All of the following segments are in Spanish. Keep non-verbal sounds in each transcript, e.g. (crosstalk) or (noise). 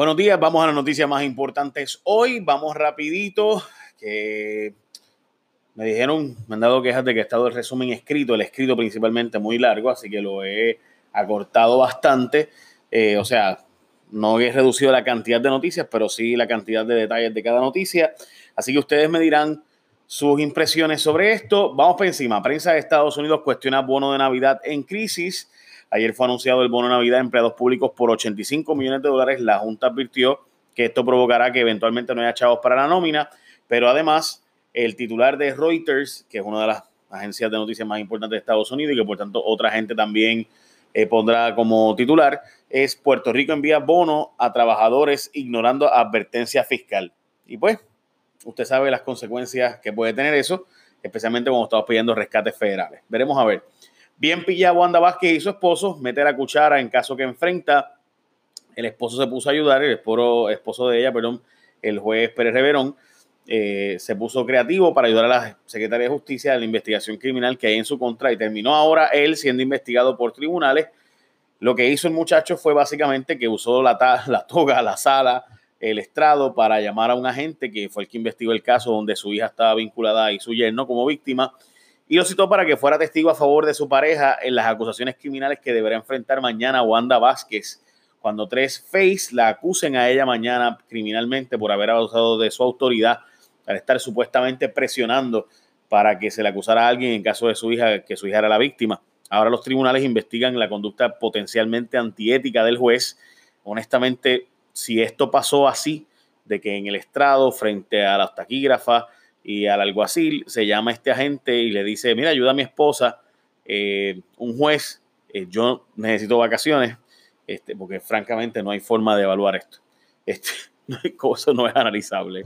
Buenos días, vamos a las noticias más importantes hoy. Vamos rapidito, que me dijeron, me han dado quejas de que ha estado el resumen escrito, el escrito principalmente muy largo, así que lo he acortado bastante. Eh, o sea, no he reducido la cantidad de noticias, pero sí la cantidad de detalles de cada noticia. Así que ustedes me dirán sus impresiones sobre esto. Vamos por encima. Prensa de Estados Unidos cuestiona bono de Navidad en crisis. Ayer fue anunciado el bono Navidad a empleados públicos por 85 millones de dólares. La Junta advirtió que esto provocará que eventualmente no haya chavos para la nómina, pero además el titular de Reuters, que es una de las agencias de noticias más importantes de Estados Unidos y que por tanto otra gente también eh, pondrá como titular, es Puerto Rico envía bono a trabajadores ignorando advertencia fiscal. Y pues, usted sabe las consecuencias que puede tener eso, especialmente cuando estamos pidiendo rescates federales. Veremos a ver. Bien pillado Wanda Vázquez y su esposo, mete la cuchara en caso que enfrenta. El esposo se puso a ayudar, el esposo, esposo de ella, perdón, el juez Pérez Reverón, eh, se puso creativo para ayudar a la secretaria de Justicia a la investigación criminal que hay en su contra y terminó ahora él siendo investigado por tribunales. Lo que hizo el muchacho fue básicamente que usó la, (laughs) la toga, la sala, el estrado para llamar a un agente que fue el que investigó el caso donde su hija estaba vinculada y su yerno como víctima y lo citó para que fuera testigo a favor de su pareja en las acusaciones criminales que deberá enfrentar mañana Wanda Vázquez cuando tres Face la acusen a ella mañana criminalmente por haber abusado de su autoridad al estar supuestamente presionando para que se le acusara a alguien en caso de su hija, que su hija era la víctima. Ahora los tribunales investigan la conducta potencialmente antiética del juez. Honestamente, si esto pasó así, de que en el estrado, frente a las taquígrafas y al alguacil, se llama este agente y le dice, mira, ayuda a mi esposa, eh, un juez, eh, yo necesito vacaciones, este, porque francamente no hay forma de evaluar esto. Este, (laughs) eso no es analizable.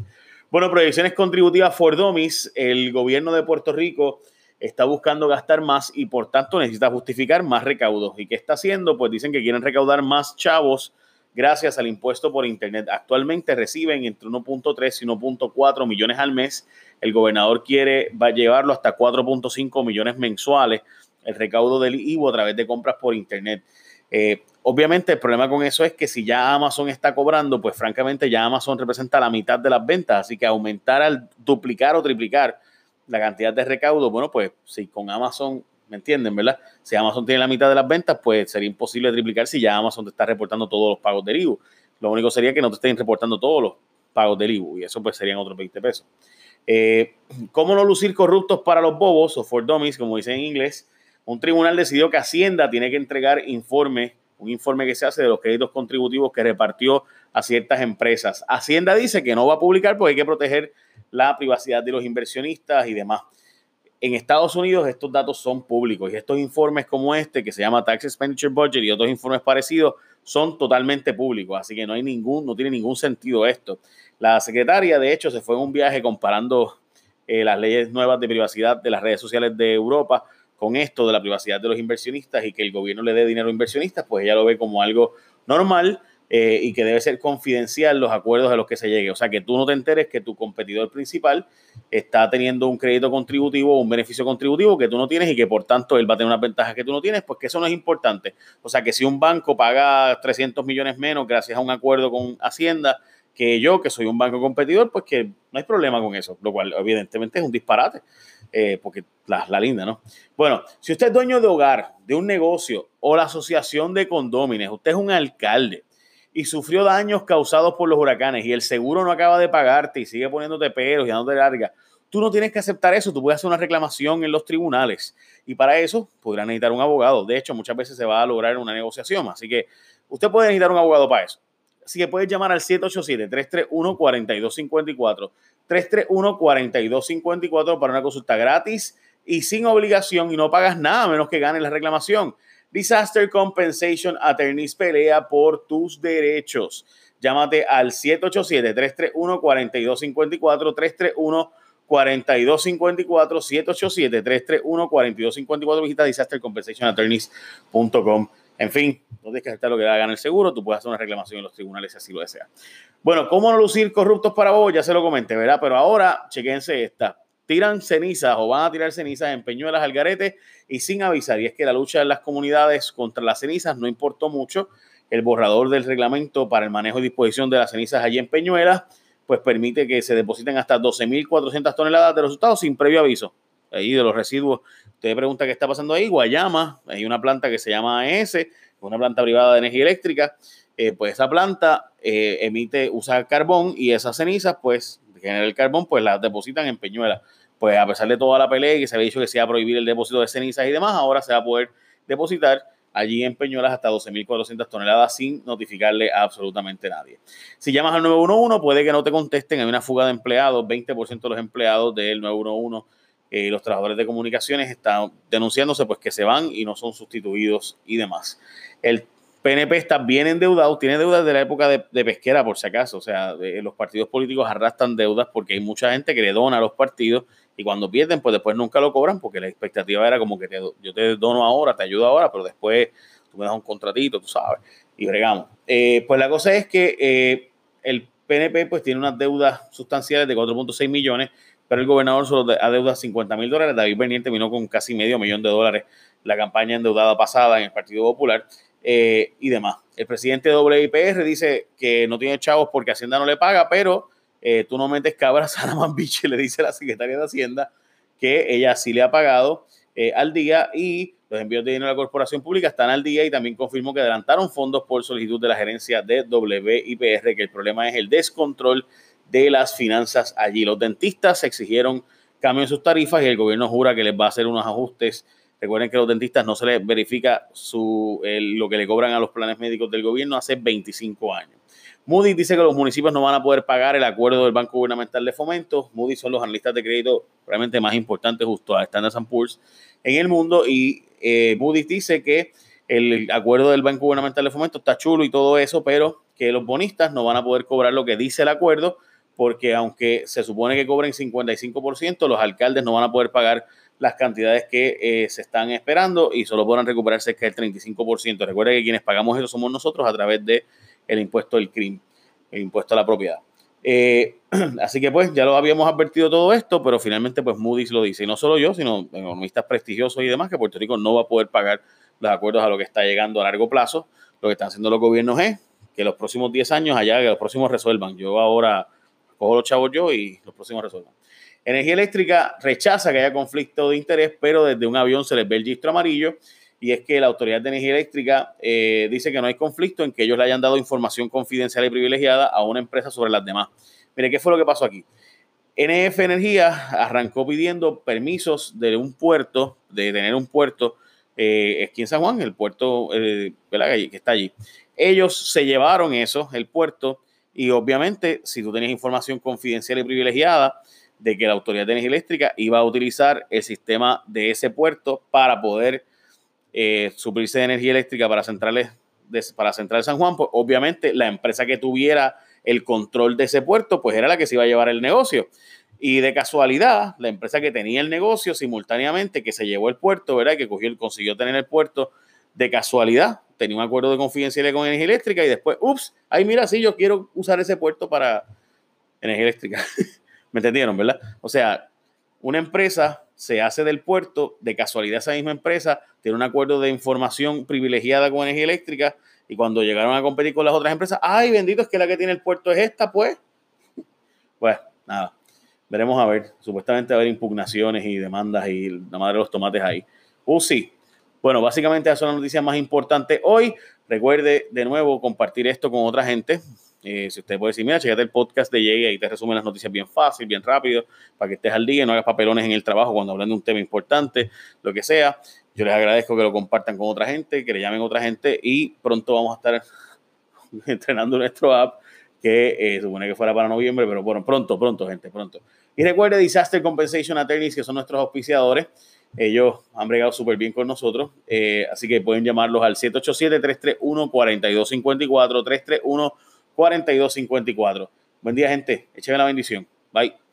Bueno, proyecciones contributivas for Domis. El gobierno de Puerto Rico está buscando gastar más y por tanto necesita justificar más recaudos. ¿Y qué está haciendo? Pues dicen que quieren recaudar más chavos gracias al impuesto por Internet. Actualmente reciben entre 1.3 y 1.4 millones al mes. El gobernador quiere llevarlo hasta 4.5 millones mensuales el recaudo del IVO a través de compras por Internet. Eh, obviamente el problema con eso es que si ya Amazon está cobrando, pues francamente ya Amazon representa la mitad de las ventas, así que aumentar al duplicar o triplicar la cantidad de recaudo, bueno, pues si con Amazon, ¿me entienden, verdad? Si Amazon tiene la mitad de las ventas, pues sería imposible triplicar si ya Amazon te está reportando todos los pagos del IVU. Lo único sería que no te estén reportando todos los pagos del IVU y eso pues serían otros 20 pesos. Eh, ¿Cómo no lucir corruptos para los bobos o for dummies, como dicen en inglés? Un tribunal decidió que Hacienda tiene que entregar informe, un informe que se hace de los créditos contributivos que repartió a ciertas empresas. Hacienda dice que no va a publicar porque hay que proteger la privacidad de los inversionistas y demás. En Estados Unidos estos datos son públicos y estos informes como este, que se llama Tax Expenditure Budget y otros informes parecidos, son totalmente públicos, así que no hay ningún, no tiene ningún sentido esto. La secretaria, de hecho, se fue en un viaje comparando eh, las leyes nuevas de privacidad de las redes sociales de Europa con esto de la privacidad de los inversionistas y que el gobierno le dé dinero a inversionistas, pues ella lo ve como algo normal eh, y que debe ser confidencial los acuerdos a los que se llegue. O sea, que tú no te enteres que tu competidor principal está teniendo un crédito contributivo o un beneficio contributivo que tú no tienes y que por tanto él va a tener una ventaja que tú no tienes, pues que eso no es importante. O sea, que si un banco paga 300 millones menos gracias a un acuerdo con Hacienda, que yo, que soy un banco competidor, pues que no hay problema con eso, lo cual evidentemente es un disparate. Eh, porque la, la, linda, ¿no? Bueno, si usted es dueño de hogar, de un negocio o la asociación de condómines, usted es un alcalde y sufrió daños causados por los huracanes y el seguro no acaba de pagarte y sigue poniéndote peros y dándote larga, tú no tienes que aceptar eso, tú puedes hacer una reclamación en los tribunales y para eso podrá necesitar un abogado. De hecho, muchas veces se va a lograr una negociación, así que usted puede necesitar un abogado para eso. Así que puedes llamar al 787-331-4254. 331-4254 para una consulta gratis y sin obligación y no pagas nada menos que ganes la reclamación. Disaster Compensation Attorneys pelea por tus derechos. Llámate al 787-331-4254, 331-4254, 787-331-4254. Visita disastercompensationattorneys.com. En fin, no tienes que aceptar lo que haga el seguro, tú puedes hacer una reclamación en los tribunales si así lo deseas. Bueno, ¿cómo no lucir corruptos para vos? Ya se lo comenté, ¿verdad? Pero ahora, chequense esta. Tiran cenizas o van a tirar cenizas en Peñuelas al y sin avisar. Y es que la lucha de las comunidades contra las cenizas no importó mucho. el borrador del reglamento para el manejo y disposición de las cenizas allí en Peñuelas, pues permite que se depositen hasta 12.400 toneladas de los resultados sin previo aviso. Ahí de los residuos, usted pregunta qué está pasando ahí, Guayama, hay una planta que se llama AES, una planta privada de energía eléctrica, eh, pues esa planta eh, emite, usa carbón y esas cenizas, pues, genera el carbón, pues las depositan en Peñuelas. Pues a pesar de toda la pelea y que se había dicho que se iba a prohibir el depósito de cenizas y demás, ahora se va a poder depositar allí en Peñuelas hasta 12.400 toneladas sin notificarle a absolutamente nadie. Si llamas al 911 puede que no te contesten, hay una fuga de empleados, 20% de los empleados del 911 y eh, los trabajadores de comunicaciones están denunciándose pues que se van y no son sustituidos y demás. El PNP está bien endeudado, tiene deudas de la época de, pesquera por si acaso, o sea, los partidos políticos arrastran deudas porque hay mucha gente que le dona a los partidos y cuando pierden, pues después nunca lo cobran porque la expectativa era como que yo te dono ahora, te ayudo ahora, pero después tú me das un contratito, tú sabes, y bregamos. Eh, pues la cosa es que eh, el PNP pues tiene unas deudas sustanciales de 4.6 millones, pero el gobernador solo adeuda 50 mil dólares. David Bernier terminó con casi medio millón de dólares la campaña endeudada pasada en el Partido Popular eh, y demás. El presidente de WIPR dice que no tiene chavos porque Hacienda no le paga, pero eh, tú no metes cabras a la (laughs) biche, le dice la secretaria de Hacienda que ella sí le ha pagado eh, al día y los envíos de dinero a la corporación pública están al día y también confirmó que adelantaron fondos por solicitud de la gerencia de WIPR, que el problema es el descontrol de las finanzas allí. Los dentistas exigieron cambio en sus tarifas y el gobierno jura que les va a hacer unos ajustes. Recuerden que a los dentistas no se les verifica su, lo que le cobran a los planes médicos del gobierno hace 25 años. Moody dice que los municipios no van a poder pagar el acuerdo del Banco Gubernamental de Fomento. Moody son los analistas de crédito realmente más importantes justo a Standard Poor's en el mundo y eh, Moody dice que el acuerdo del Banco Gubernamental de Fomento está chulo y todo eso, pero que los bonistas no van a poder cobrar lo que dice el acuerdo porque aunque se supone que cobren 55%, los alcaldes no van a poder pagar las cantidades que eh, se están esperando y solo podrán recuperar cerca del 35%. Recuerden que quienes pagamos eso somos nosotros a través el impuesto del crimen, el impuesto a la propiedad. Eh, (clears throat) así que pues ya lo habíamos advertido todo esto, pero finalmente pues Moody's lo dice, y no solo yo, sino economistas prestigiosos y demás, que Puerto Rico no va a poder pagar los acuerdos a lo que está llegando a largo plazo. Lo que están haciendo los gobiernos es que los próximos 10 años allá, que los próximos resuelvan. Yo ahora cojo los chavos yo y los próximos resuelvan. Energía Eléctrica rechaza que haya conflicto de interés, pero desde un avión se les ve el registro amarillo y es que la Autoridad de Energía Eléctrica eh, dice que no hay conflicto en que ellos le hayan dado información confidencial y privilegiada a una empresa sobre las demás. Mire, ¿qué fue lo que pasó aquí? NF Energía arrancó pidiendo permisos de un puerto, de tener un puerto eh, en San Juan, el puerto eh, que está allí. Ellos se llevaron eso, el puerto, y obviamente, si tú tenías información confidencial y privilegiada de que la Autoridad de Energía Eléctrica iba a utilizar el sistema de ese puerto para poder eh, suplirse de energía eléctrica para centrales para Central San Juan, pues obviamente la empresa que tuviera el control de ese puerto, pues era la que se iba a llevar el negocio. Y de casualidad, la empresa que tenía el negocio simultáneamente, que se llevó el puerto, ¿verdad? Que cogió, consiguió tener el puerto, de casualidad tenía un acuerdo de confidencialidad con energía eléctrica y después, ups, ay, mira, sí, yo quiero usar ese puerto para energía eléctrica. (laughs) ¿Me entendieron, verdad? O sea, una empresa se hace del puerto, de casualidad esa misma empresa tiene un acuerdo de información privilegiada con energía eléctrica y cuando llegaron a competir con las otras empresas, ay, bendito, es que la que tiene el puerto es esta, pues. Pues nada, veremos a ver. Supuestamente va a haber impugnaciones y demandas y la madre de los tomates ahí. Uh, sí, bueno, básicamente esas son las noticias más importantes hoy. Recuerde de nuevo compartir esto con otra gente. Eh, si usted puede decir, mira, checate el podcast de Jay, ahí te resumen las noticias bien fácil, bien rápido, para que estés al día y no hagas papelones en el trabajo cuando hablan de un tema importante, lo que sea. Yo les agradezco que lo compartan con otra gente, que le llamen a otra gente y pronto vamos a estar (laughs) entrenando nuestro app que eh, supone que fuera para noviembre, pero bueno, pronto, pronto, gente, pronto. Y recuerde Disaster Compensation Attorneys, que son nuestros auspiciadores. Ellos han bregado súper bien con nosotros, eh, así que pueden llamarlos al 787-331-4254, 331-4254. Buen día, gente. Écheme la bendición. Bye.